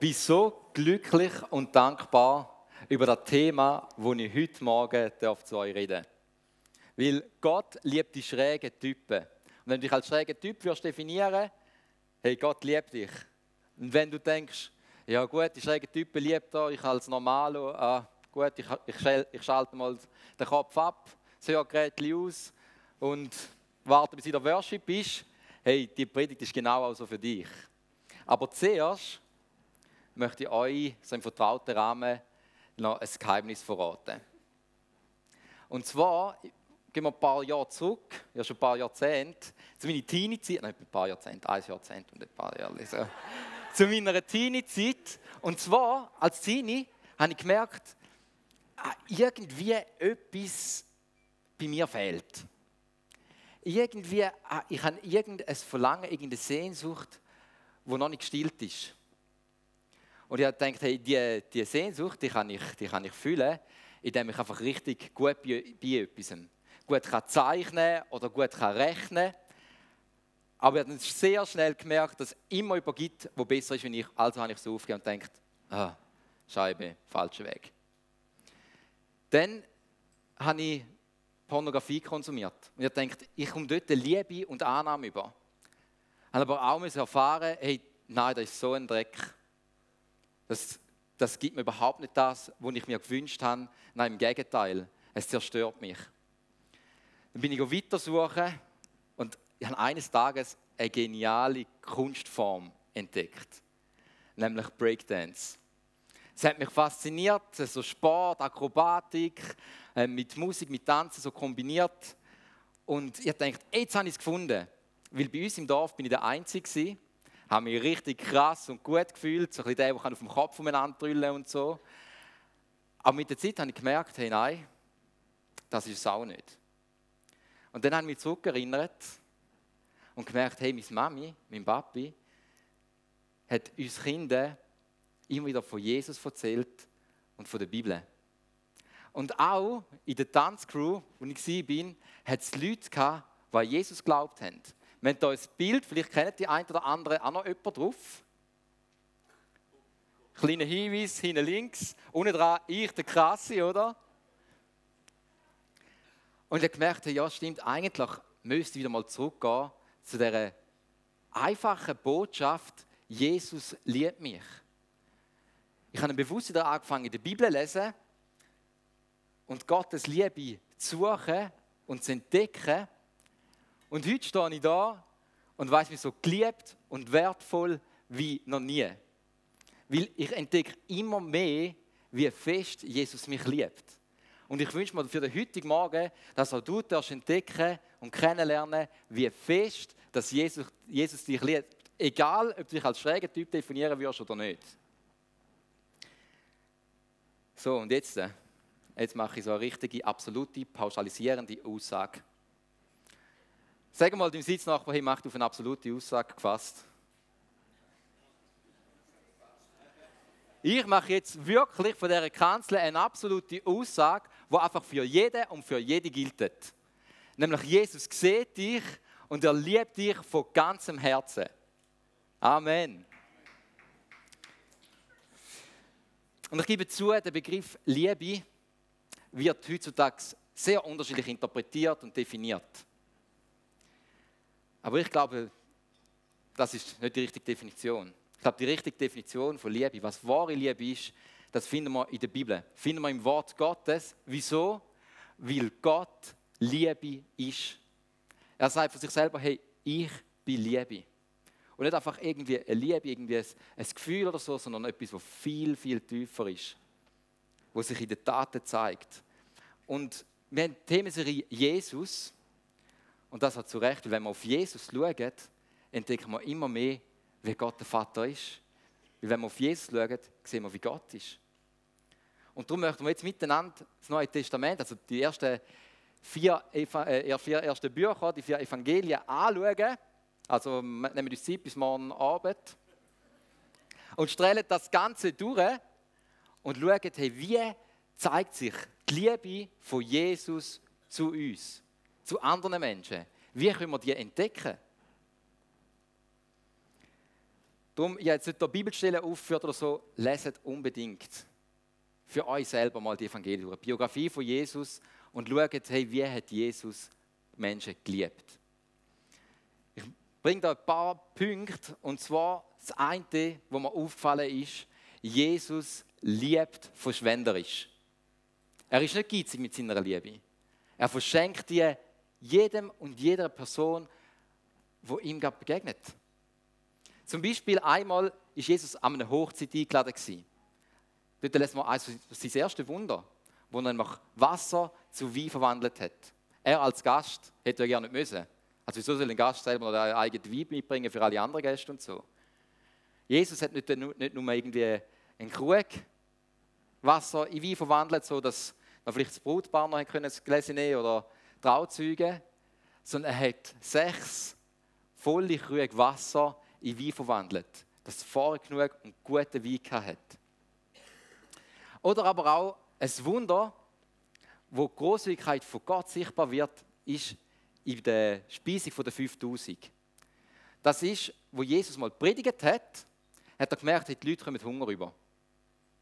bin so glücklich und dankbar über das Thema, das ich heute Morgen zu euch reden darf. Weil Gott liebt die schrägen Typen. Und wenn du dich als schrägen Typ wirst definieren, hey, Gott liebt dich. Und wenn du denkst, ja gut, die schrägen Typen liebt er, ich als Normalo, ah, gut, ich, ich, ich schalte mal den Kopf ab, das Hörgerät aus und warte, bis in der Worship bist, hey, die Predigt ist genau auch so für dich. Aber zuerst möchte ich euch so im vertrauten Rahmen noch ein Geheimnis verraten. Und zwar gehen wir ein paar Jahre zurück, ja schon ein paar Jahrzehnte, zu meiner Teenie-Zeit, nein, ein paar Jahrzehnte, ein Jahrzehnt und ein paar Jahre, so. zu meiner Teenie-Zeit. Und zwar, als Teenie, habe ich gemerkt, ah, irgendwie etwas bei mir fehlt. Irgendwie, ah, ich habe irgendein Verlangen, irgendeine Sehnsucht, die noch nicht gestillt ist. Und ich habe gedacht, hey, diese die Sehnsucht, die kann, ich, die kann ich fühlen, indem ich einfach richtig gut bei, bei etwas gut kann zeichnen oder gut kann rechnen aber ich habe sehr schnell gemerkt, dass es immer jemand gibt, der besser ist als ich. Also habe ich es aufgegeben und gedacht, ah, Scheibe, falscher Weg. Dann habe ich Pornografie konsumiert. Und ich dachte, ich komme dort Liebe und Annahme über. Ich habe aber auch erfahren, hey, nein, das ist so ein Dreck. Das, das gibt mir überhaupt nicht das, was ich mir gewünscht habe. Nein, im Gegenteil, es zerstört mich. Dann bin ich weitersuchen und ich habe eines Tages eine geniale Kunstform entdeckt, nämlich Breakdance. Es hat mich fasziniert, so Sport, Akrobatik, äh, mit Musik, mit Tanzen so kombiniert. Und ich dachte, jetzt habe ich es gefunden. Weil bei uns im Dorf bin ich der Einzige habe mich richtig krass und gut gefühlt, so ein bisschen der, der auf dem Kopf umeinander drüllen und so. Aber mit der Zeit habe ich gemerkt, hey, nein, das ist es auch nicht. Und dann habe ich mich zurückerinnert und gemerkt, hey, meine Mami, mein Papi, hat uns Kinder immer wieder von Jesus erzählt und von der Bibel. Und auch in der Tanzcrew, wo ich war, hat es Leute gehabt, die an Jesus geglaubt haben. Wir haben ein Bild, vielleicht kennt die ein oder andere auch noch jemand drauf. Kleiner Hinweis, hinten links, unten dran, ich, der Krasse, oder? Und ich gemerkt, ja stimmt, eigentlich müsste ich wieder mal zurückgehen zu dieser einfachen Botschaft, Jesus liebt mich. Ich habe bewusst wieder angefangen, der Bibel zu lesen und Gottes Liebe zu suchen und zu entdecken. Und heute stehe ich da und weiß mich so geliebt und wertvoll wie noch nie. Weil ich entdecke immer mehr, wie fest Jesus mich liebt. Und ich wünsche mir für den heutigen Morgen, dass auch du darfst entdecken und kennenlernen, wie fest dass Jesus, Jesus dich liebt. Egal, ob du dich als schräger Typ definieren wirst oder nicht. So, und jetzt, äh, jetzt mache ich so eine richtige, absolute, pauschalisierende Aussage. Sag mal dem Sitznachbar, hey, mach auf eine absolute Aussage gefasst. Ich mache jetzt wirklich von dieser Kanzel eine absolute Aussage, die einfach für jeden und für jede gilt. Nämlich Jesus sieht dich und er liebt dich von ganzem Herzen. Amen. Und ich gebe zu, der Begriff Liebe wird heutzutage sehr unterschiedlich interpretiert und definiert. Aber ich glaube, das ist nicht die richtige Definition. Ich glaube, die richtige Definition von Liebe, was wahre Liebe ist, das finden wir in der Bibel, finden wir im Wort Gottes. Wieso? Weil Gott Liebe ist. Er sagt von sich selber, hey, ich bin Liebe. Und nicht einfach irgendwie eine Liebe, irgendwie ein, ein Gefühl oder so, sondern etwas, was viel, viel tiefer ist, was sich in den Taten zeigt. Und wir haben die Themenserie Jesus. Und das hat zu Recht, weil wenn wir auf Jesus schauen, entdecken wir immer mehr, wie Gott der Vater ist. Weil wenn wir auf Jesus schauen, sehen wir, wie Gott ist. Und darum möchten wir jetzt miteinander das Neue Testament, also die ersten vier, äh, vier ersten Bücher, die vier Evangelien anschauen. Also nehmen wir uns Zeit bis morgen Abend. Und strahlen das Ganze durch und schauen, hey, wie zeigt sich die Liebe von Jesus zu uns, zu anderen Menschen. Wie können wir die entdecken? Darum, ich habe jetzt nicht die Bibelstelle aufgeführt oder so, leset unbedingt für euch selber mal die Evangelien durch. Biografie von Jesus und schaut, hey, wie hat Jesus Menschen geliebt. Ich bringe da ein paar Punkte und zwar das eine, wo mir aufgefallen ist, Jesus liebt verschwenderisch. Er ist nicht geizig mit seiner Liebe. Er verschenkt dir jedem und jeder Person, wo ihm begegnet. Zum Beispiel einmal ist Jesus an einer Hochzeit eingeladen gewesen. Dort lässt man also sein erstes Wunder, wo er nach Wasser zu Wein verwandelt hat. Er als Gast hätte ja gerne nicht müssen. Also wieso soll ein Gast selber noch einen eigenen Wein mitbringen für alle anderen Gäste und so? Jesus hat nicht, nicht nur irgendwie einen Krug Wasser in Wein verwandelt, so dass vielleicht das Brutpaar noch können, nehmen oder Trauzeuge, sondern er hat sechs volle Krüge Wasser in Wein verwandelt, dass es vorher genug und guten Wein hat. Oder aber auch ein Wunder, wo die Großzügigkeit von Gott sichtbar wird, ist in der Speisung der 5000. Das ist, wo Jesus mal predigt hat, hat er gemerkt, die Leute kommen Hunger über.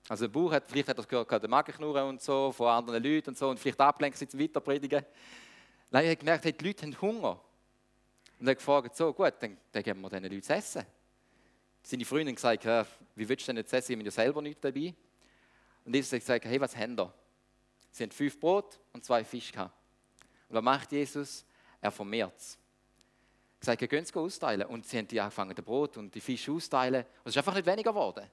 Also der Bauch hat, vielleicht hat er gehört, den Magen knurren und so, von anderen Leuten und so, und vielleicht ablenkt sich zum Weiterpredigen. Nein, er hat gemerkt, die Leute haben Hunger. Und er hat gefragt, so gut, dann, dann geben wir diesen Leuten zu essen. Seine Freundin hat gesagt, wie willst du denn jetzt essen, ich habe ja selber nichts dabei. Und Jesus hat gesagt, hey, was haben wir? Sie haben fünf Brot und zwei Fische gehabt. Und was macht Jesus? Er vermehrt es. Er sagt, ihr könnt es austeilen. Und sie haben die angefangen, das Brot und die Fische austeilen. Und es ist einfach nicht weniger geworden.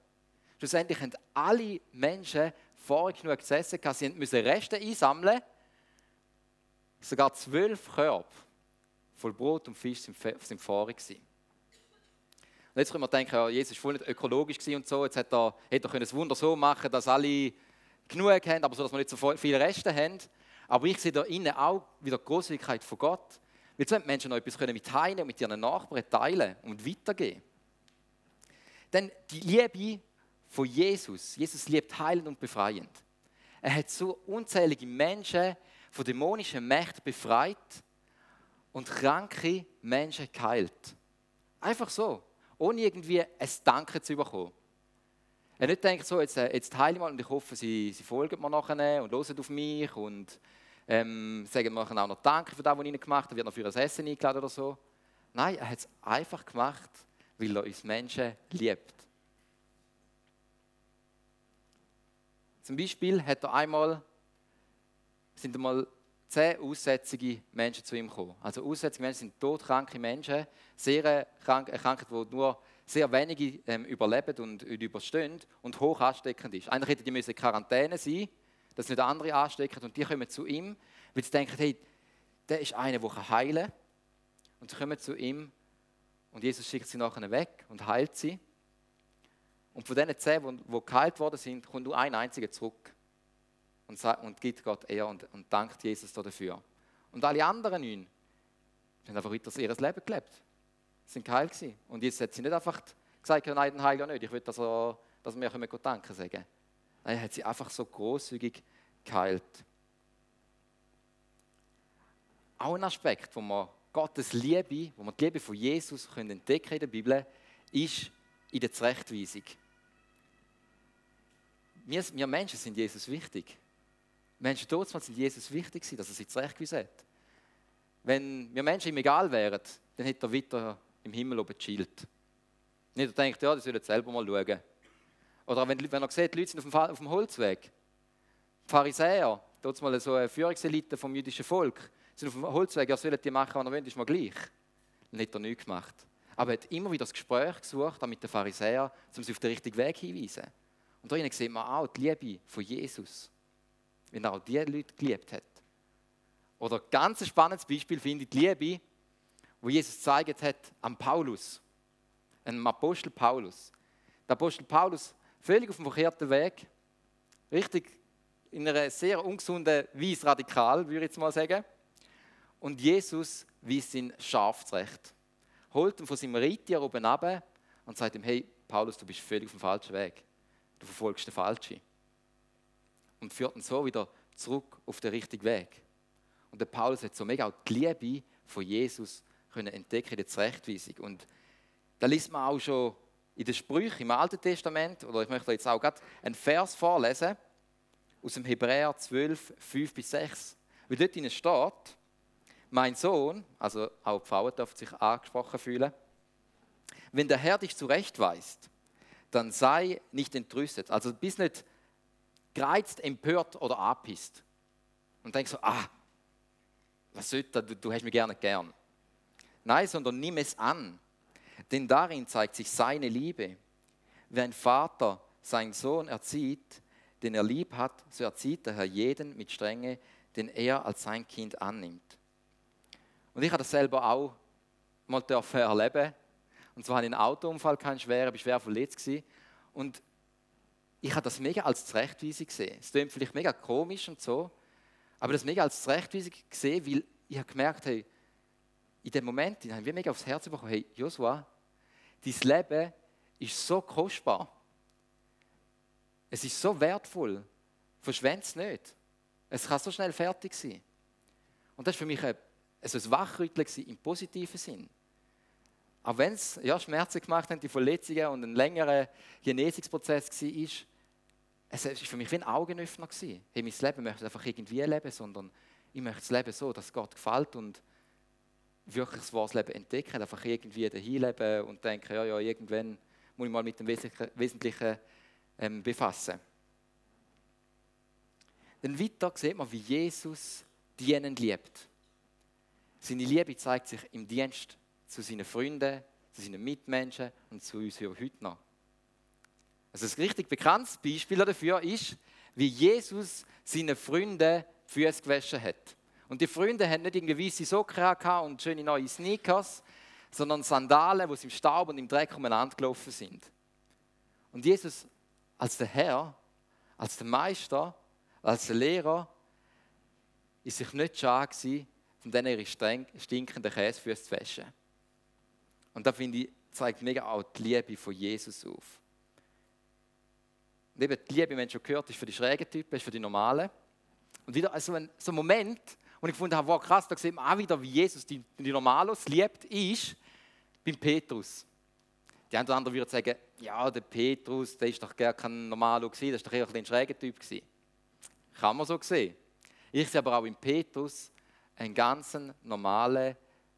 Schlussendlich haben alle Menschen vorher genug zu essen gehabt. Sie mussten Reste einsammeln. Sogar zwölf Körbe voll Brot und Fisch sind vorher gewesen. Und jetzt können wir denken, ja, Jesus war voll nicht ökologisch und so. Jetzt hätte er, hätte er das Wunder so machen dass alle genug haben, aber so, dass wir nicht so viele Reste haben. Aber ich sehe da innen auch wieder die Großzügigkeit von Gott. Weil so haben Menschen noch etwas mit teilen und mit ihren Nachbarn teilen und weitergeben. Denn die Liebe von Jesus, Jesus liebt heilend und befreiend. Er hat so unzählige Menschen von dämonischen Mächten befreit und kranke Menschen geheilt. Einfach so, ohne irgendwie ein Danke zu bekommen. Er nicht denkt so, jetzt, äh, jetzt heile ich mal und ich hoffe, sie, sie folgen mir nachher und hören auf mich und ähm, sagen mir auch noch Danke für das, was ich gemacht habe, wird noch für ein Essen eingeladen oder so. Nein, er hat es einfach gemacht, weil er uns Menschen liebt. Zum Beispiel hat er einmal, sind einmal zehn aussätzige Menschen zu ihm gekommen. Also aussätzige Menschen sind todkranke Menschen, sehr krank, Krankheit, die nur sehr wenige ähm, überleben und, und überstehen und hoch ansteckend ist. Eigentlich hätten die in Quarantäne sein, dass nicht andere anstecken und die kommen zu ihm, weil sie denken, hey, der ist einer, der heilen kann. Und sie kommen zu ihm und Jesus schickt sie nachher weg und heilt sie. Und von diesen zehn, die geheilt worden sind, kommt nur ein einziger zurück und, sagt, und gibt Gott Ehre und, und dankt Jesus dafür. Und alle anderen neun haben einfach weiter ihr Leben gelebt sind geheilt gewesen. Und jetzt hat sie nicht einfach gesagt, nein, den Heiliger nicht, ich will, dass, er, dass wir Gott danken sagen. Nein, er hat sie einfach so großzügig geheilt. Auch ein Aspekt, wo man Gottes Liebe, wo man die Liebe von Jesus können in der Bibel, ist in der Zurechtweisung. Wir, wir Menschen sind Jesus wichtig. Menschen dort sind Jesus wichtig, dass er sie zurechtgewiesen hat. Wenn wir Menschen ihm egal wären, dann hätte er weiter im Himmel oben chillt. Nicht, er denkt, ja, die sollen selber mal schauen. Oder wenn, wenn er sieht, die Leute sind auf dem, auf dem Holzweg. Die Pharisäer, dort mal so eine Führungselite vom jüdischen Volk, sind auf dem Holzweg, ja, sollen die machen, was er will, ist mal gleich. Dann hat er nichts gemacht. Aber er hat immer wieder das Gespräch gesucht mit den Pharisäern, um sie auf den richtigen Weg hinzuweisen. Und da sieht man auch die Liebe von Jesus, wenn er auch diese Leute geliebt hat. Oder ein ganz spannendes Beispiel finde ich die Liebe wo Jesus gezeigt hat am Paulus, einem Apostel Paulus. Der Apostel Paulus, völlig auf dem verkehrten Weg, richtig in einer sehr ungesunden Weise radikal, würde ich jetzt mal sagen. Und Jesus weist ihn scharf zurecht. Holt ihn von seinem Reittier oben ab und sagt ihm: Hey, Paulus, du bist völlig auf dem falschen Weg. Du verfolgst den Falschen. Und führt ihn so wieder zurück auf den richtigen Weg. Und der Paulus hat so mega auch die Liebe von Jesus können entdecken in Zurechtweisung. Und da liest man auch schon in den Sprüchen im Alten Testament, oder ich möchte jetzt auch gerade einen Vers vorlesen, aus dem Hebräer 12, 5 bis 6. Weil dort in steht, mein Sohn, also auch die Frauen dürfen sich angesprochen fühlen, wenn der Herr dich zurechtweist, dann sei nicht entrüstet. Also bist nicht gereizt, empört oder abhisst. Und denkst so, ah, was soll das, du, du hast mich gerne gern. Nein, sondern nimm es an, denn darin zeigt sich seine Liebe. Wie ein Vater seinen Sohn erzieht, den er lieb hat, so erzieht der Herr jeden mit Strenge, den er als sein Kind annimmt. Und ich habe das selber auch mal erleben. Und zwar hatte ich einen Autounfall, keinen schweren, ich war schwer verletzt. Gewesen. Und ich habe das mega als Zurechtweisung gesehen. Es klingt vielleicht mega komisch und so, aber das mega als Zurechtweisung gesehen, weil ich habe gemerkt, hey, in dem Moment ich habe ich mega aufs Herz bekommen, hey, Joshua, dein Leben ist so kostbar. Es ist so wertvoll. Verschwende es nicht. Es kann so schnell fertig sein. Und das war für mich ein, also ein Wachrütteln im positiven Sinn. Auch wenn es ja, Schmerzen gemacht hat, die Verletzungen und ein längerer Genesungsprozess war, es war für mich wie ein Augenöffner. Hey, mein Leben möchte ich einfach irgendwie leben, sondern ich möchte das Leben so, dass Gott gefällt und wirklich das wahres Leben entdecken, einfach irgendwie dahin leben und denken, ja, ja, irgendwann muss ich mal mit dem Wesentlichen ähm, befassen. Dann weiter sieht man, wie Jesus dienend liebt. Seine Liebe zeigt sich im Dienst zu seinen Freunden, zu seinen Mitmenschen und zu uns heute noch. Also ein richtig bekanntes Beispiel dafür ist, wie Jesus seinen Freunden die Füße gewaschen hat. Und die Freunde hatten nicht irgendwie weiße Socken und schöne neue Sneakers, sondern Sandalen, die im Staub und im Dreck umeinander gelaufen sind. Und Jesus als der Herr, als der Meister, als der Lehrer, ist sich nicht schade gewesen, von denen ihre stinkenden Käsefüße zu waschen. Und da finde ich, zeigt mega auch die Liebe von Jesus auf. Und eben die Liebe, wenn schon gehört, ist für die schrägen Typen, ist für die normalen. Und wieder also ein, so ein Moment, wo ich gefunden habe, wow, krass, da sieht man auch wieder, wie Jesus die, die Normalos liebt, ist beim Petrus. Die einen oder anderen würden sagen, ja, der Petrus, der ist doch gar kein Normalo gewesen, der ist doch eher ein schräger Typ gewesen. Kann man so sehen. Ich sehe aber auch im Petrus einen ganz normalen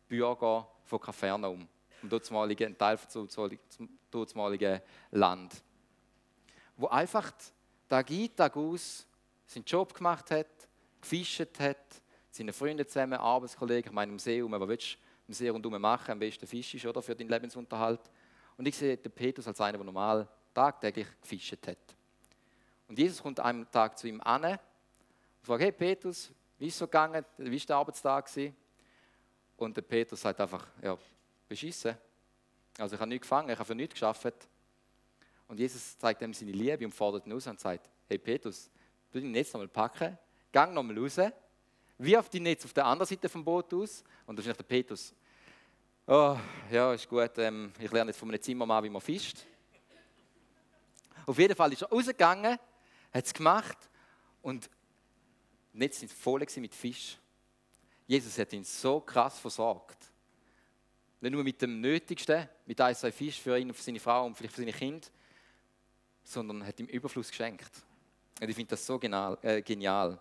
Bürger von Kapernaum, vom dortmaligen Teil vom dortmaligen Land, wo einfach Tag ein, Tag aus seinen Job gemacht hat, gefischt hat, seine Freunde zusammen, Arbeitskollegen, ich meine im Museum, was willst du im See rundherum machen? Am besten Fisch ist, oder, für deinen Lebensunterhalt. Und ich sehe den Petrus als einer, der normal tagtäglich gefischt hat. Und Jesus kommt einem Tag zu ihm an und fragt, hey Petrus, wie ist es so gegangen? Wie war der Arbeitstag? Gewesen? Und der Petrus sagt einfach, ja, beschissen. Also ich habe nichts gefangen, ich habe für nichts geschafft. Und Jesus zeigt ihm seine Liebe und fordert ihn aus und sagt, hey Petrus, du dein Netz nochmal packen, gang nochmal raus, wirf dein Netz auf der anderen Seite vom Boot aus. Und wahrscheinlich der Petrus, oh, ja, ist gut, ähm, ich lerne jetzt von einem Zimmermann, wie man fischt. Auf jeden Fall ist er rausgegangen, hat es gemacht und die Netze sind voll mit Fisch. Jesus hat ihn so krass versorgt. Nicht nur mit dem Nötigsten, mit ein, zwei Fisch für ihn, für seine Frau und vielleicht für seine Kinder, sondern hat ihm Überfluss geschenkt. Und ich finde das so genial. Äh, genial.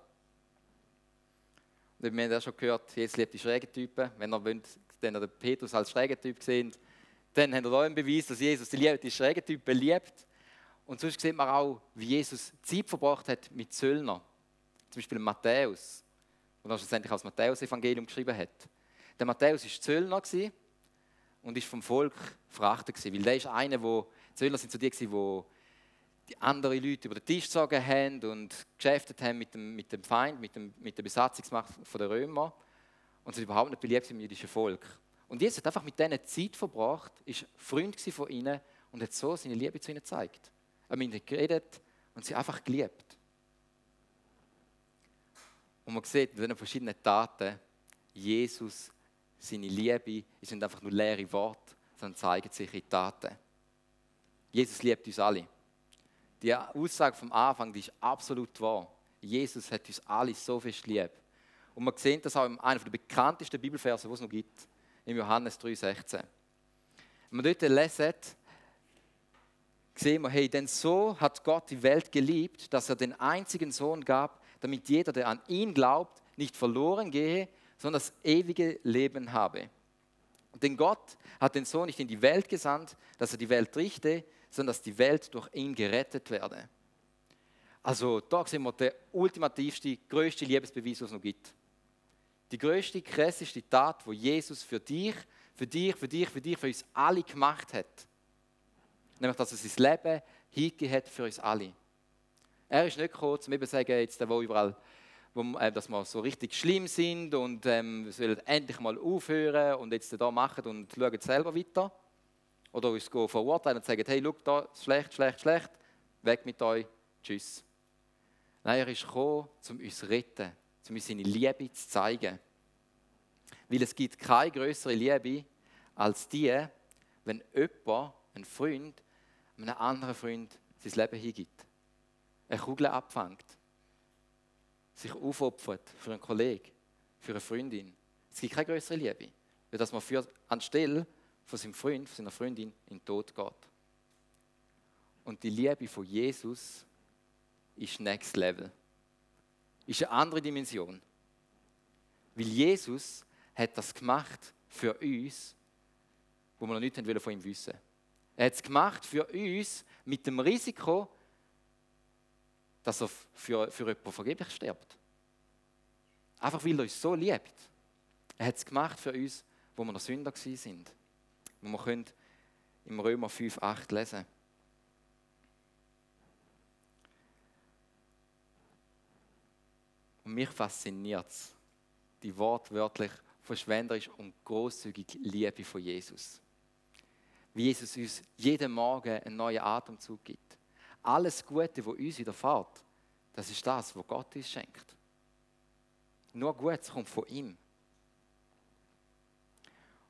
wir haben ja schon gehört, Jesus liebt die schrägen Typen. Wenn ihr wollt, den den Petrus als schrägen Typ sehen, dann habt ihr auch einen Beweis, dass Jesus die, die schrägen Typen liebt. Und sonst sieht man auch, wie Jesus Zeit verbracht hat mit Zöllnern. Zum Beispiel Matthäus, der er schlussendlich als Matthäus-Evangelium geschrieben hat. Der Matthäus war Zöllner und ist vom Volk verachtet. Weil der ist einer, wo Zöllner sind so die, die die anderen Leute über den Tisch gezogen haben und geschäftet haben mit dem, mit dem Feind, mit, dem, mit der Besatzungsmacht der Römer und sind überhaupt nicht beliebt im jüdischen Volk. Und Jesus hat einfach mit denen Zeit verbracht, ist Freund von ihnen und hat so seine Liebe zu ihnen gezeigt. Er hat mit ihnen geredet und sie einfach geliebt. Und man sieht in diesen verschiedenen Taten, Jesus, seine Liebe, es sind einfach nur leere Worte, sondern zeigen sich in Taten. Jesus liebt uns alle. Die Aussage vom Anfang die ist absolut wahr. Jesus hat uns alle so fest lieb. Und man sieht das auch in einem der bekanntesten Bibelverse, die es noch gibt, im Johannes 3,16. Wenn man dort lesen, sehen wir, hey, denn so hat Gott die Welt geliebt, dass er den einzigen Sohn gab, damit jeder, der an ihn glaubt, nicht verloren gehe, sondern das ewige Leben habe. Denn Gott hat den Sohn nicht in die Welt gesandt, dass er die Welt richte, sondern dass die Welt durch ihn gerettet werde. Also da sehen wir den ultimativste, größte Liebesbeweis, was es noch gibt. Die größte, krasseste Tat, wo Jesus für dich, für dich, für dich, für dich, für uns alle gemacht hat. Nämlich, dass er sein Leben hingegeben hat für uns alle. Er ist nicht gekommen, um eben zu sagen, jetzt, wo überall, wo, äh, dass wir so richtig schlimm sind und ähm, wir sollen endlich mal aufhören und jetzt da machen und schauen selber weiter. Oder uns verurteilen und sagen, hey, schau, da, schlecht, schlecht, schlecht, weg mit euch, tschüss. Nein, er ist gekommen, um uns zu retten, um uns seine Liebe zu zeigen. Weil es gibt keine größere Liebe als die, wenn jemand, ein Freund, einem anderen Freund sein Leben hingibt. Eine Kugel abfängt. Sich aufopfert für einen Kollegen, für eine Freundin. Es gibt keine größere Liebe, weil dass man für, anstelle von seinem Freund, von seiner Freundin in den Tod geht. Und die Liebe von Jesus ist Next Level. Ist eine andere Dimension. Weil Jesus hat das gemacht für uns, wo wir noch nicht von ihm wissen Er hat es gemacht für uns mit dem Risiko, dass er für, für jemanden vergeblich stirbt. Einfach weil er uns so liebt. Er hat es gemacht für uns, wo wir noch Sünder sind. Wo wir können im Römer 5, 8 lesen Und mich fasziniert es, die wortwörtlich verschwenderisch und großzügige Liebe von Jesus. Wie Jesus uns jeden Morgen einen neuen Atemzug gibt. Alles Gute, was uns widerfährt, das ist das, was Gott uns schenkt. Nur Gutes kommt von ihm.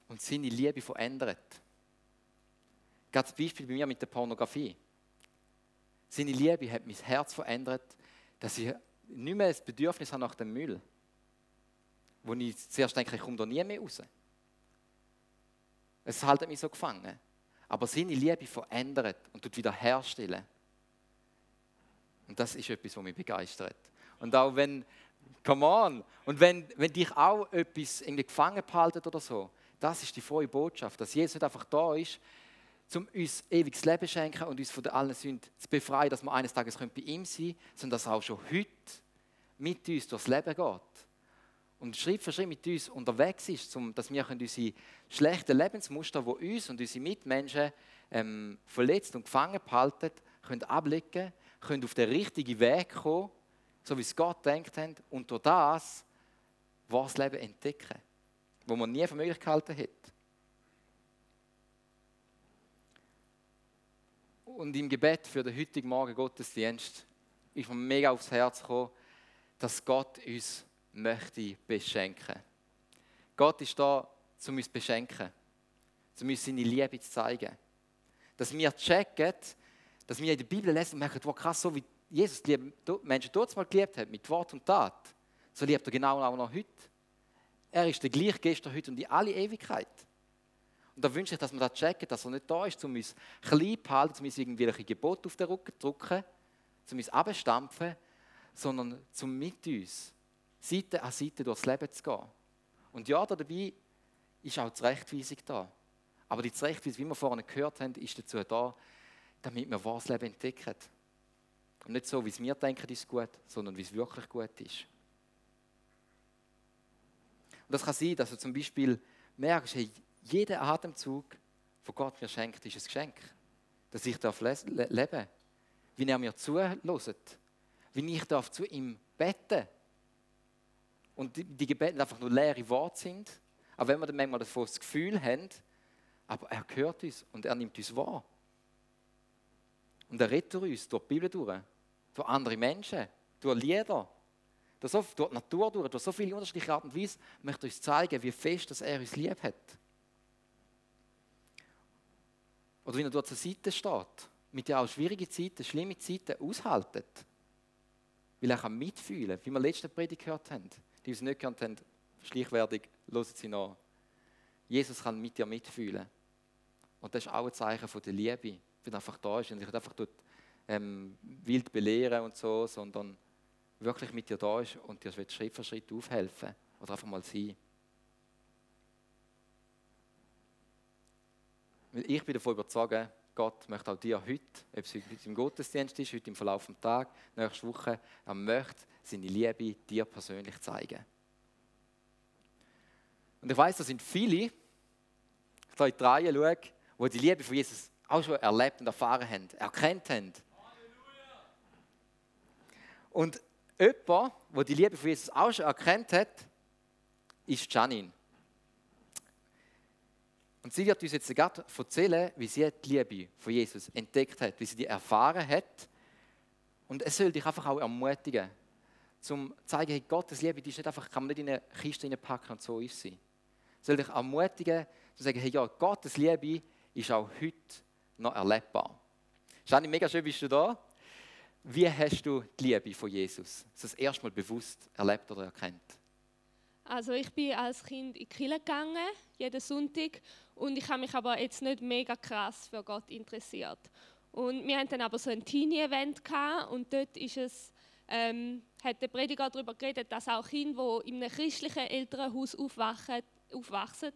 Und seine Liebe verändert. Gerade das Beispiel bei mir mit der Pornografie. Seine Liebe hat mein Herz verändert, dass ich nicht mehr das Bedürfnis habe nach dem Müll. Wo ich zuerst denke, ich komme da nie mehr raus. Es hält mich so gefangen. Aber seine Liebe verändert und tut wieder herstellen. Und das ist etwas, was mich begeistert. Und auch wenn, come on, und wenn, wenn dich auch etwas irgendwie gefangen behalten oder so, das ist die frohe Botschaft, dass Jesus nicht einfach da ist, um uns ewiges Leben zu schenken und uns von allen Sünden zu befreien, dass wir eines Tages bei ihm sein können, sondern dass er auch schon heute mit uns durchs Leben geht und Schritt für Schritt mit uns unterwegs ist, um, dass wir unsere schlechten Lebensmuster, die uns und unsere Mitmenschen ähm, verletzt und gefangen behalten, können ablegen, können auf den richtigen Weg kommen, so wie es Gott denkt und durch das wahres Leben entdecken, wo man nie für möglich gehalten hätte. Und im Gebet für den heutigen Morgen Gottesdienst ist mir mega aufs Herz gekommen, dass Gott uns möchte beschenken. Gott ist da, um uns zu beschenken, um uns seine Liebe zu zeigen. Dass wir checken, dass wir in der Bibel lesen und merken, wow, krass, so wie Jesus die Menschen dort mal geliebt hat, mit Wort und Tat, so liebt er genau auch noch heute. Er ist der gleiche gestern, heute und in alle Ewigkeit. Und da wünsche ich, dass wir das checken, dass er nicht da ist, um uns klein zu halten, um uns irgendwelche Gebote auf den Rücken zu drücken, um uns abzustampfen, sondern um mit uns Seite an Seite durchs Leben zu gehen. Und ja, dabei ist auch die Rechtweisung da. Aber die Rechtweisung, wie wir vorhin gehört haben, ist dazu da, damit wir wahres Leben entdecken. Und nicht so, wie es wir denken, ist gut, sondern wie es wirklich gut ist. Und das kann sein, dass du zum Beispiel merkst, hey, jeder Atemzug, von Gott mir schenkt, ist ein Geschenk. Dass ich darf leben darf. Wie er mir zuhört. Wie ich darf zu ihm beten. Und die, die Gebete einfach nur leere Worte sind. Aber wenn wir dann manchmal das Gefühl haben, aber er hört uns und er nimmt uns wahr. Und er rettet uns durch die Bibel durch, durch andere Menschen, durch Lieder, durch, so, durch die Natur durch, durch so viele unterschiedliche Arten und Weise, möchte uns zeigen, wie fest dass er uns lieb hat. Oder wie er dort zur Seite steht, mit ja auch schwierigen Zeiten, schlimme Zeiten aushaltet. Weil er kann mitfühlen, wie wir letzte Predigt gehört haben. Die uns nicht gehört haben, schleichwertig, hören sie nach. Jesus kann mit dir mitfühlen. Und das ist auch ein Zeichen von der Liebe wenn er einfach da ist und dich einfach tut, ähm, wild belehren und so, sondern wirklich mit dir da ist und dir Schritt für Schritt aufhelfen oder einfach mal sein. Ich bin davon überzeugt, Gott möchte auch dir heute, ob es heute im Gottesdienst ist, heute im Verlauf des Tages, nächste Woche, er möchte seine Liebe dir persönlich zeigen. Und ich weiß, da sind viele, ich da in die Reihe schaue, die die Liebe von Jesus auch schon erlebt und erfahren haben, erkannt haben. Und jemand, der die Liebe von Jesus auch schon erkannt hat, ist Janine. Und sie wird uns jetzt gerade erzählen, wie sie die Liebe von Jesus entdeckt hat, wie sie die erfahren hat. Und es soll dich einfach auch ermutigen, zum zu zeigen, hey, Gottes Liebe, die ist nicht einfach, kann man nicht in eine Kiste packen und so ist sie. Es soll dich ermutigen, zu sagen, hey, ja, Gottes Liebe ist auch heute noch erlebbar. Shani, mega schön bist du da. Wie hast du die Liebe von Jesus das erste Mal bewusst erlebt oder erkannt? Also ich bin als Kind in die Kirche gegangen, jeden Sonntag. Und ich habe mich aber jetzt nicht mega krass für Gott interessiert. Und wir hatten dann aber so ein Teenie-Event und dort ist es, ähm, hat der Prediger darüber geredet, dass auch Kinder, die in einem christlichen Elternhaus aufwachen, aufwachsen,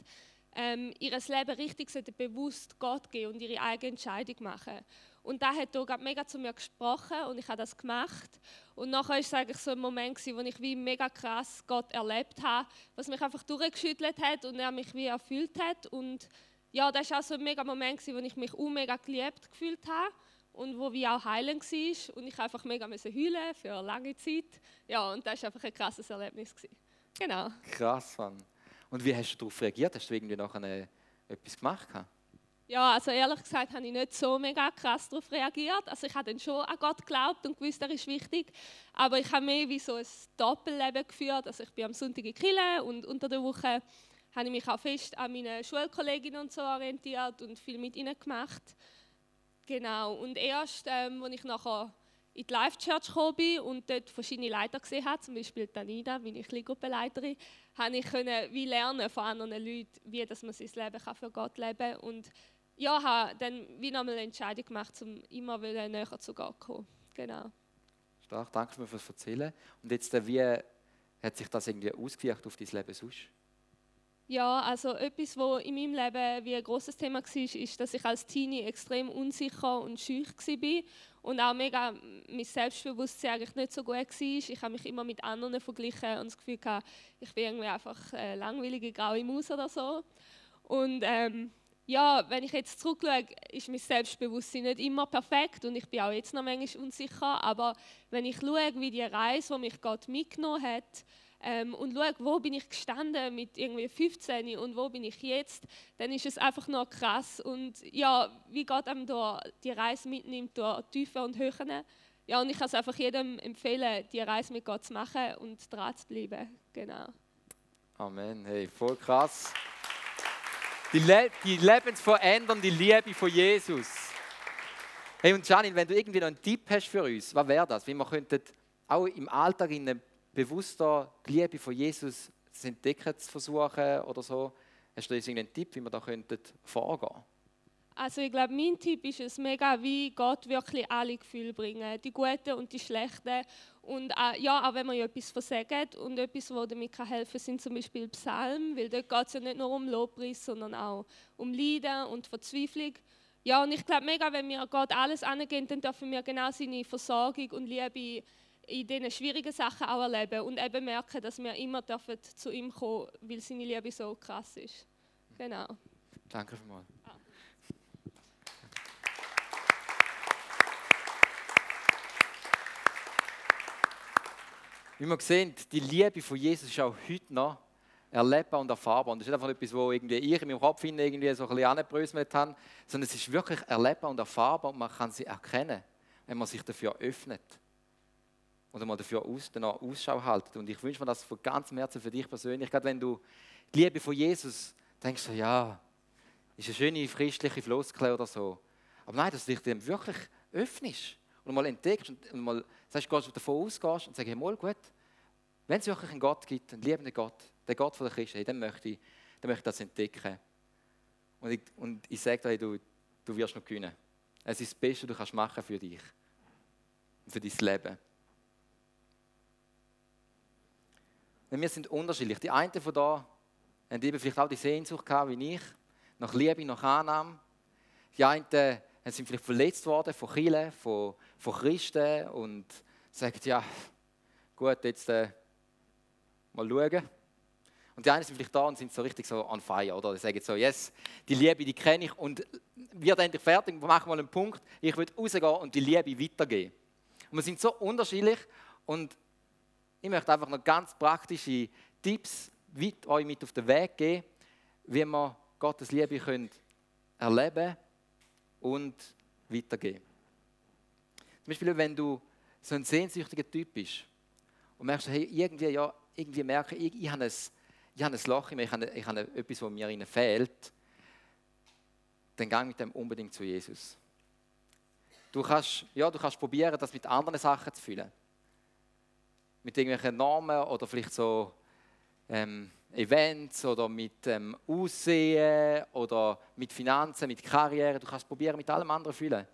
ähm, ihr Leben richtig bewusst Gott geben und ihre eigene Entscheidung machen. Und da hat hier mega zu mir gesprochen und ich habe das gemacht. Und nachher war es eigentlich so ein Moment, wo ich wie mega krass Gott erlebt habe, was mich einfach durchgeschüttelt hat und er mich wie erfüllt hat. Und ja, das war auch so ein mega Moment, wo ich mich auch mega geliebt gefühlt habe und wo wie auch heilend war und ich einfach mega heulen für eine lange Zeit. Ja, und das war einfach ein krasses Erlebnis. Genau. Krass, Mann. Und wie hast du darauf reagiert? Hast du irgendwie nachher etwas gemacht? Ja, also ehrlich gesagt habe ich nicht so mega krass darauf reagiert. Also ich habe dann schon an Gott geglaubt und gewusst, er ist wichtig. Aber ich habe mehr wie so ein Doppelleben geführt. Also ich bin am Sonntag in Kille und unter der Woche habe ich mich auch fest an meine Schulkolleginnen und so orientiert und viel mit ihnen gemacht. Genau. Und erst, ähm, als ich nachher in die Life Church gekommen bin und dort verschiedene Leiter gesehen habe, zum Beispiel Tanida, meine Kleingruppenleiterin, habe ich können, wie lernen von anderen Leuten, wie dass man sein Leben kann für Gott leben kann. Ja, habe dann wie nochmal eine Entscheidung gemacht, um immer wieder näher zu Gott zu kommen. Genau. Stark, danke für das Erzählen. Und jetzt, äh, wie hat sich das irgendwie ausgewirkt auf dein Leben sonst? Ja, also etwas, was in meinem Leben wie ein großes Thema war, ist, dass ich als Teenie extrem unsicher und schüch war und auch mega mein Selbstbewusstsein eigentlich nicht so gut war. Ich habe mich immer mit anderen verglichen und das Gefühl gehabt, ich bin irgendwie einfach eine langweilige graue Maus oder so. Und ähm, ja, wenn ich jetzt zurückschaue, ist mein Selbstbewusstsein nicht immer perfekt und ich bin auch jetzt noch manchmal unsicher. Aber wenn ich schaue, wie die Reise, die mich Gott mitgenommen hat, ähm, und schaue, wo bin ich gestanden mit irgendwie 15 und wo bin ich jetzt, dann ist es einfach nur krass. Und ja, wie Gott einem da die Reise mitnimmt, durch Tiefe und Höhen. Ja, und ich kann es einfach jedem empfehlen, die Reise mit Gott zu machen und dran zu bleiben. Genau. Amen. Hey, voll krass. Die, Le die lebensverändernde Liebe von Jesus. Hey, und Janine, wenn du irgendwie noch einen Tipp hast für uns, was wäre das? Wie wir könnten auch im Alltag in einem bewusster die Liebe von Jesus zu entdecken zu versuchen oder so. Hast du irgendeinen Tipp, wie wir da könnten vorgehen Also ich glaube, mein Tipp ist es mega, wie Gott wirklich alle Gefühle bringen, die guten und die schlechten. Und auch, ja, auch wenn man ja etwas versagt und etwas, was damit helfen kann, sind zum Beispiel Psalmen, weil dort geht es ja nicht nur um Lobpreis, sondern auch um Leiden und Verzweiflung. Ja, und ich glaube mega, wenn wir Gott alles angehen, dann dürfen wir genau seine Versorgung und Liebe in diesen schwierigen Sachen auch erleben und eben merken, dass wir immer dürfen zu ihm kommen, weil seine Liebe so krass ist. Genau. Danke vielmals. Wie wir sehen, die Liebe von Jesus ist auch heute noch erlebbar und erfahrbar. Und das ist nicht einfach etwas, wo irgendwie ich in meinem Kopf irgendwie so ein bisschen angebröselt habe, sondern es ist wirklich erlebbar und erfahrbar und man kann sie erkennen, wenn man sich dafür öffnet oder mal dafür aus, danach Ausschau halten. Und ich wünsche mir das von ganzem Herzen für dich persönlich. Gerade wenn du die Liebe von Jesus denkst, ja, ist eine schöne christliche Floskel oder so. Aber nein, dass du dich dem wirklich öffnest und mal entdeckst und mal sagst, gehst davon ausgehst und sagst, hey, mal gut, wenn es wirklich einen Gott gibt, einen liebenden Gott, den Gott von der Christen, hey, dann möchte ich, dann möchte ich das entdecken. Und ich, und ich sage dir, hey, du, du wirst noch gewinnen. Es ist das Beste, was du kannst machen für dich. Für dein Leben. Denn wir sind unterschiedlich. Die einen von da haben eben vielleicht auch die Sehnsucht gehabt, wie ich, nach Liebe, nach Annahme. Die einen sind vielleicht verletzt worden von Kirchen, von, von Christen und sagen, ja, gut, jetzt äh, mal schauen. Und die einen sind vielleicht da und sind so richtig so on fire, oder? Die sagen so, yes, die Liebe, die kenne ich und wird endlich fertig, wir machen mal einen Punkt, ich will rausgehen und die Liebe weitergeben. Und wir sind so unterschiedlich und ich möchte einfach noch ganz praktische Tipps mit euch mit auf den Weg geben, wie wir Gottes Liebe können erleben und weitergeben. Zum Beispiel, wenn du so ein sehnsüchtiger Typ bist und merkst, hey, irgendwie, ja, irgendwie merke ich, ich, habe ein ich habe ein Loch in mir, ich habe, ich habe etwas, was mir fehlt, dann geh mit dem unbedingt zu Jesus. Du kannst, ja, du kannst probieren, das mit anderen Sachen zu füllen. Mit irgendwelchen Normen oder vielleicht so ähm, Events oder mit ähm, Aussehen oder mit Finanzen, mit Karriere. Du kannst probieren, mit allem anderen zu füllen.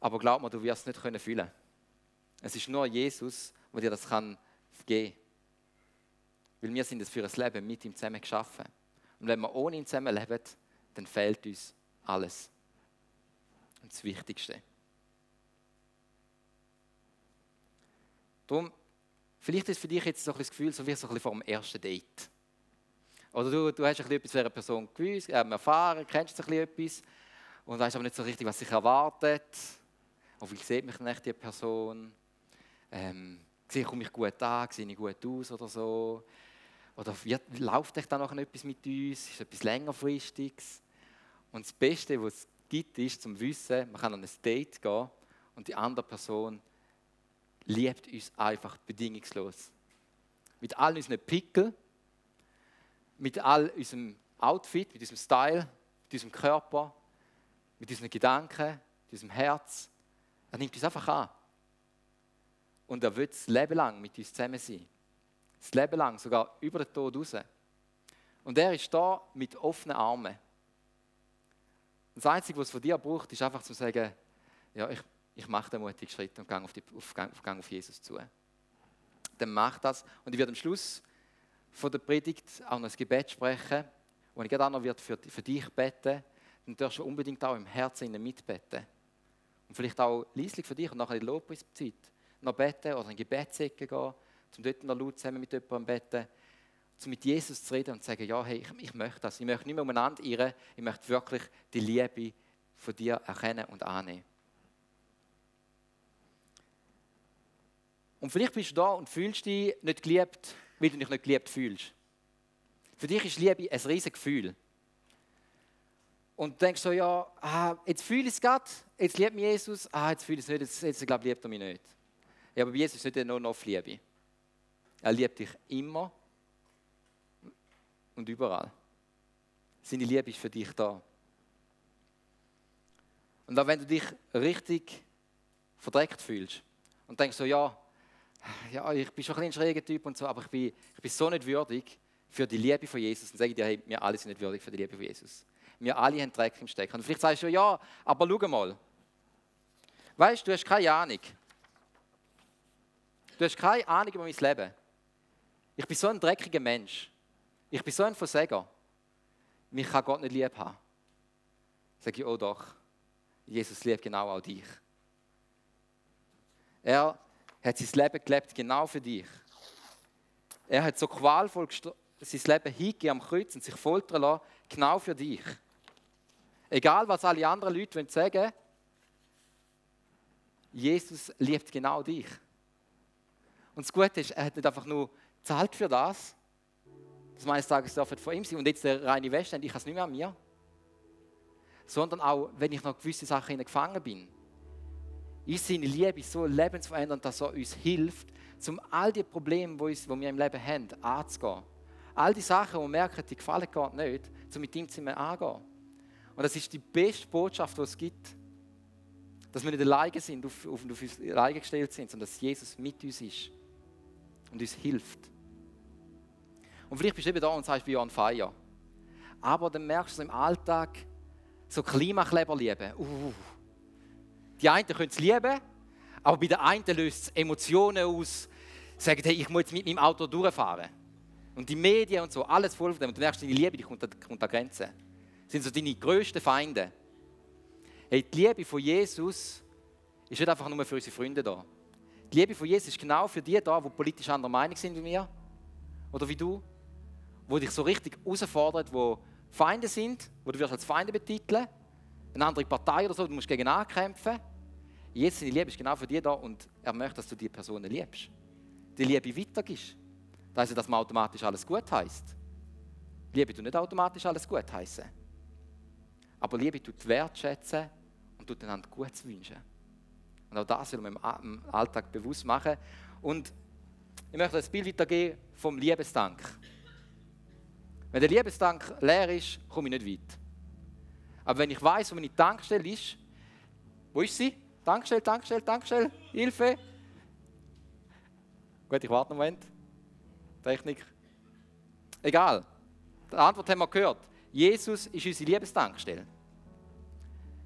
Aber glaub mir, du wirst es nicht können füllen. Es ist nur Jesus, der dir das kann geben. Weil wir sind es für ein Leben mit ihm zusammen geschaffen. Und wenn wir ohne ihn zusammen leben, dann fehlt uns alles. Und das Wichtigste. Darum, vielleicht ist für dich jetzt so ein das Gefühl, so wie so vor dem ersten Date. Oder du, du hast ein etwas für eine Person gewusst, äh, erfahren, kennst ein etwas und weißt aber nicht so richtig, was sich erwartet. Oder wie sieht mich nicht die Person? Ähm, sehe ich gut an, sehe ich gut aus oder so? Oder wird, läuft euch da noch etwas mit uns? Ist etwas längerfristiges? Und das Beste, was es gibt, ist zum Wissen, man kann an ein Date gehen und die andere Person liebt uns einfach bedingungslos. Mit all unseren Pickel, mit all unserem Outfit, mit unserem Style, mit unserem Körper, mit unseren Gedanken, mit unserem Herz. Er nimmt uns einfach an. Und er wird das Leben lang mit uns zusammen sein. Das Leben lang, sogar über den Tod raus. Und er ist da mit offenen Armen. Das Einzige, was es von dir braucht, ist einfach zu sagen, ja, ich, ich mache den mutigen Schritt und gehe auf, die, auf, gehe auf Jesus zu. Dann mach das. Und ich werde am Schluss von der Predigt auch noch ein Gebet sprechen, wo ich gerade auch noch für, für dich beten dann darfst du unbedingt auch im Herzen mitbeten. Und vielleicht auch leislich für dich und nachher in die Lobpreiszeit noch beten oder in Gebetsecke gehen um dort noch laut zusammen mit jemandem beten, um mit Jesus zu reden und zu sagen, ja, hey, ich, ich möchte das. Ich möchte nicht mehr umeinander irren, ich möchte wirklich die Liebe von dir erkennen und annehmen. Und vielleicht bist du da und fühlst dich nicht geliebt, weil du dich nicht geliebt fühlst. Für dich ist Liebe ein riesiges Gefühl. Und denkst so, ja, ah, jetzt fühle ich es gerade, jetzt liebt mich Jesus, ah, jetzt fühle ich es nicht, jetzt, jetzt glaube ich, liebt er mich nicht. Ja, aber Jesus ist nicht nur noch Liebe. Er liebt dich immer und überall. Seine Liebe ist für dich da. Und auch wenn du dich richtig verdreckt fühlst und denkst so, ja, ja, ich bin schon ein, ein schräger Typ und so, aber ich bin, ich bin so nicht würdig für die Liebe von Jesus. Und sage ich dir, hey, wir alle sind nicht würdig für die Liebe von Jesus. Wir alle haben Dreck im Stecken. Und vielleicht sagst du, ja, aber schau mal. Weißt du, du hast keine Ahnung. Du hast keine Ahnung über mein Leben. Ich bin so ein dreckiger Mensch. Ich bin so ein Versager. Mich kann Gott nicht lieb haben. Sage ich, oh doch, Jesus liebt genau auch dich. Er hat sein Leben gelebt genau für dich. Er hat so qualvoll sein Leben hingegeben am Kreuz und sich foltern lassen, genau für dich. Egal, was alle anderen Leute sagen wollen, Jesus liebt genau dich. Und das Gute ist, er hat nicht einfach nur zahlt für das, dass meines Tages darf von ihm sein und jetzt der reine Westend, ich habe es nicht mehr an mir. Sondern auch, wenn ich noch gewisse Sachen gefangen bin. Ist seine Liebe so lebensverändernd, dass er uns hilft, um all die Probleme, die wir im Leben haben, anzugehen. All die Sachen, wo wir merken, die gefallen Gott nicht, um mit ihm zu angehen. Und das ist die beste Botschaft, die es gibt. Dass wir nicht alleine sind, auf, auf, auf uns alleine gestellt sind, sondern dass Jesus mit uns ist und uns hilft. Und vielleicht bist du eben da und sagst, bin on fire. Aber dann merkst du im Alltag, so Klimakleber lieben. Uh, Die einen können es lieben, aber bei der einen löst es Emotionen aus, sagen, hey, ich muss jetzt mit meinem Auto durchfahren. Und die Medien und so, alles voll von dem. Und du merkst, deine Liebe die kommt, an, kommt an Grenzen. Das sind so deine grössten Feinde. Hey, die Liebe von Jesus ist nicht einfach nur für unsere Freunde da. Die Liebe von Jesus ist genau für die da, die politisch anderer Meinung sind wie wir oder wie du, wo dich so richtig herausfordert, wo Feinde sind, wo du wirst als Feinde betiteln, eine andere Partei oder so, du musst gegen ankämpfen. Jetzt seine Liebe ist genau für die da und er möchte, dass du die Personen liebst. Die Liebe weitergibst. Das heißt, dass man automatisch alles gut heißt. Liebe tut nicht automatisch alles gut heißen. Aber Liebe tut wertschätzen und tut einander Gutes wünschen. Und auch das will man im Alltag bewusst machen. Und ich möchte das Bild weitergeben vom Liebesdank. Wenn der Liebesdank leer ist, komme ich nicht weit. Aber wenn ich weiß, wo meine Tankstelle ist, wo ist sie? Tankstelle, Tankstelle, Tankstelle, Hilfe. Gut, ich warte einen Moment. Technik. Egal. Die Antwort haben wir gehört. Jesus ist unsere Liebestankstelle.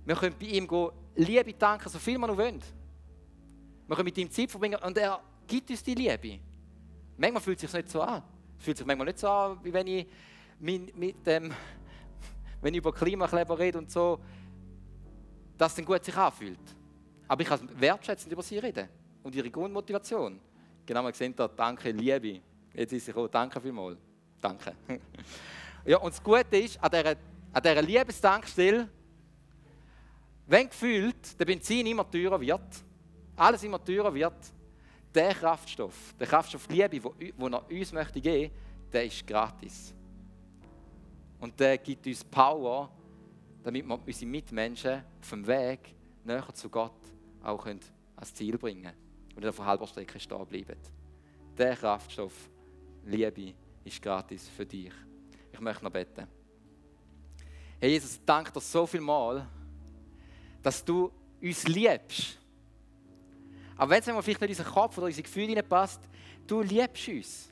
Wir können bei ihm gehen, Liebe tanken, so viel wir noch wollen. Wir können mit ihm Zeit verbringen und er gibt uns die Liebe. Manchmal fühlt es sich nicht so an. Es fühlt sich manchmal nicht so an, wie wenn ich mit dem, wenn ich über Klimakleber rede und so, dass es dann gut sich anfühlt. Aber ich kann wertschätzend über sie reden und ihre Grundmotivation. Genau, man sehen da, danke, Liebe. Jetzt ist sie gekommen, danke vielmals. Danke. ja, und das Gute ist, an dieser, an dieser Liebestankstelle, wenn gefühlt der Benzin immer teurer wird, alles immer teurer wird, der Kraftstoff, der Kraftstoff Liebe, den er uns möchte geben, der ist gratis. Und der gibt uns Power, damit wir unsere Mitmenschen auf dem Weg näher zu Gott auch ans Ziel bringen und nicht auf der halber Strecke stehen bleiben. Der Kraftstoff, Liebe, ist gratis für dich. Ich möchte noch beten. Herr Jesus, danke dir so viel mal, dass du uns liebst. Aber wenn es vielleicht nicht in unseren Kopf oder in unsere Gefühle passt, du liebst uns.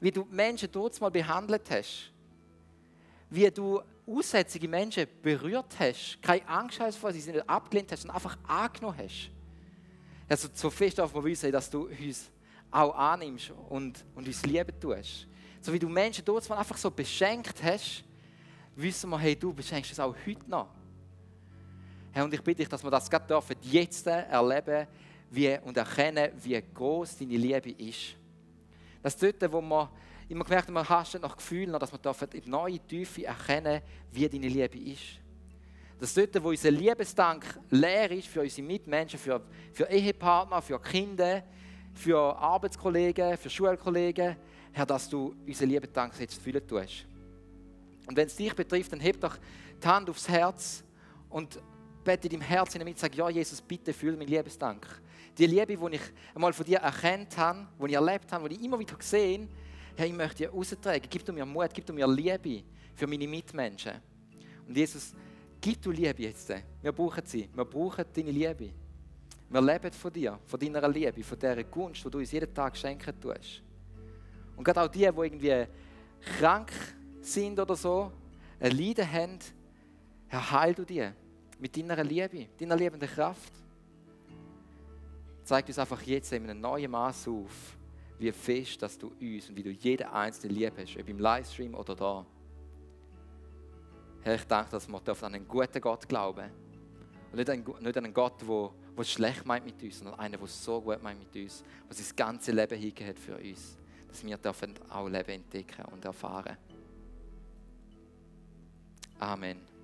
Wie du Menschen dort mal behandelt hast. Wie du aussätzige Menschen berührt hast. Keine Angst hast vor sie nicht abgelehnt hast, sondern einfach angenommen hast. Also so fest auf wir wissen, dass du uns auch annimmst und, und uns lieben tust. So wie du Menschen dort einfach so beschenkt hast, wissen wir, hey, du beschenkst es auch heute noch. Herr, und ich bitte dich, dass wir das gerade dürfen, jetzt erleben wie, und erkennen, wie groß deine Liebe ist. Dass dort, wo wir immer gemerkt wir haschen nach Gefühlen, dass wir dürfen in neue Tiefe erkennen, wie deine Liebe ist. Dass dort, wo unser Liebesdank leer ist für unsere Mitmenschen, für, für Ehepartner, für Kinder, für Arbeitskollegen, für Schulkollegen, Herr, dass du unseren Liebesdank jetzt füllen tust. Und wenn es dich betrifft, dann heb doch die Hand aufs Herz und bete in deinem Herzen damit, sag, ja Jesus, bitte fühl mein Liebesdank. Die Liebe, die ich einmal von dir erkannt habe, die ich erlebt habe, die ich immer wieder gesehen habe, ich möchte dir austragen. Gib du mir Mut, gib du mir Liebe für meine Mitmenschen. Und Jesus, gib du Liebe jetzt. Wir brauchen sie. Wir brauchen deine Liebe. Wir leben von dir, von deiner Liebe, von dieser Gunst, die du uns jeden Tag schenken tust. Und gerade auch die, die irgendwie krank sind oder so, ein Leiden haben, Herr, heil du die mit deiner Liebe, deiner liebenden Kraft. Zeig uns einfach jetzt in einem neuen Maß auf, wie fest, dass du uns und wie du jeden Einzelnen lieb hast, ob im Livestream oder da. Herr, ich danke, dass wir an einen guten Gott glauben. Und nicht, an, nicht einen Gott, der, der schlecht meint mit uns, sondern einen, der so gut meint mit uns, der sein ganzes Leben hingegeben hat für uns. Dass wir dürfen auch Leben entdecken und erfahren. Amen.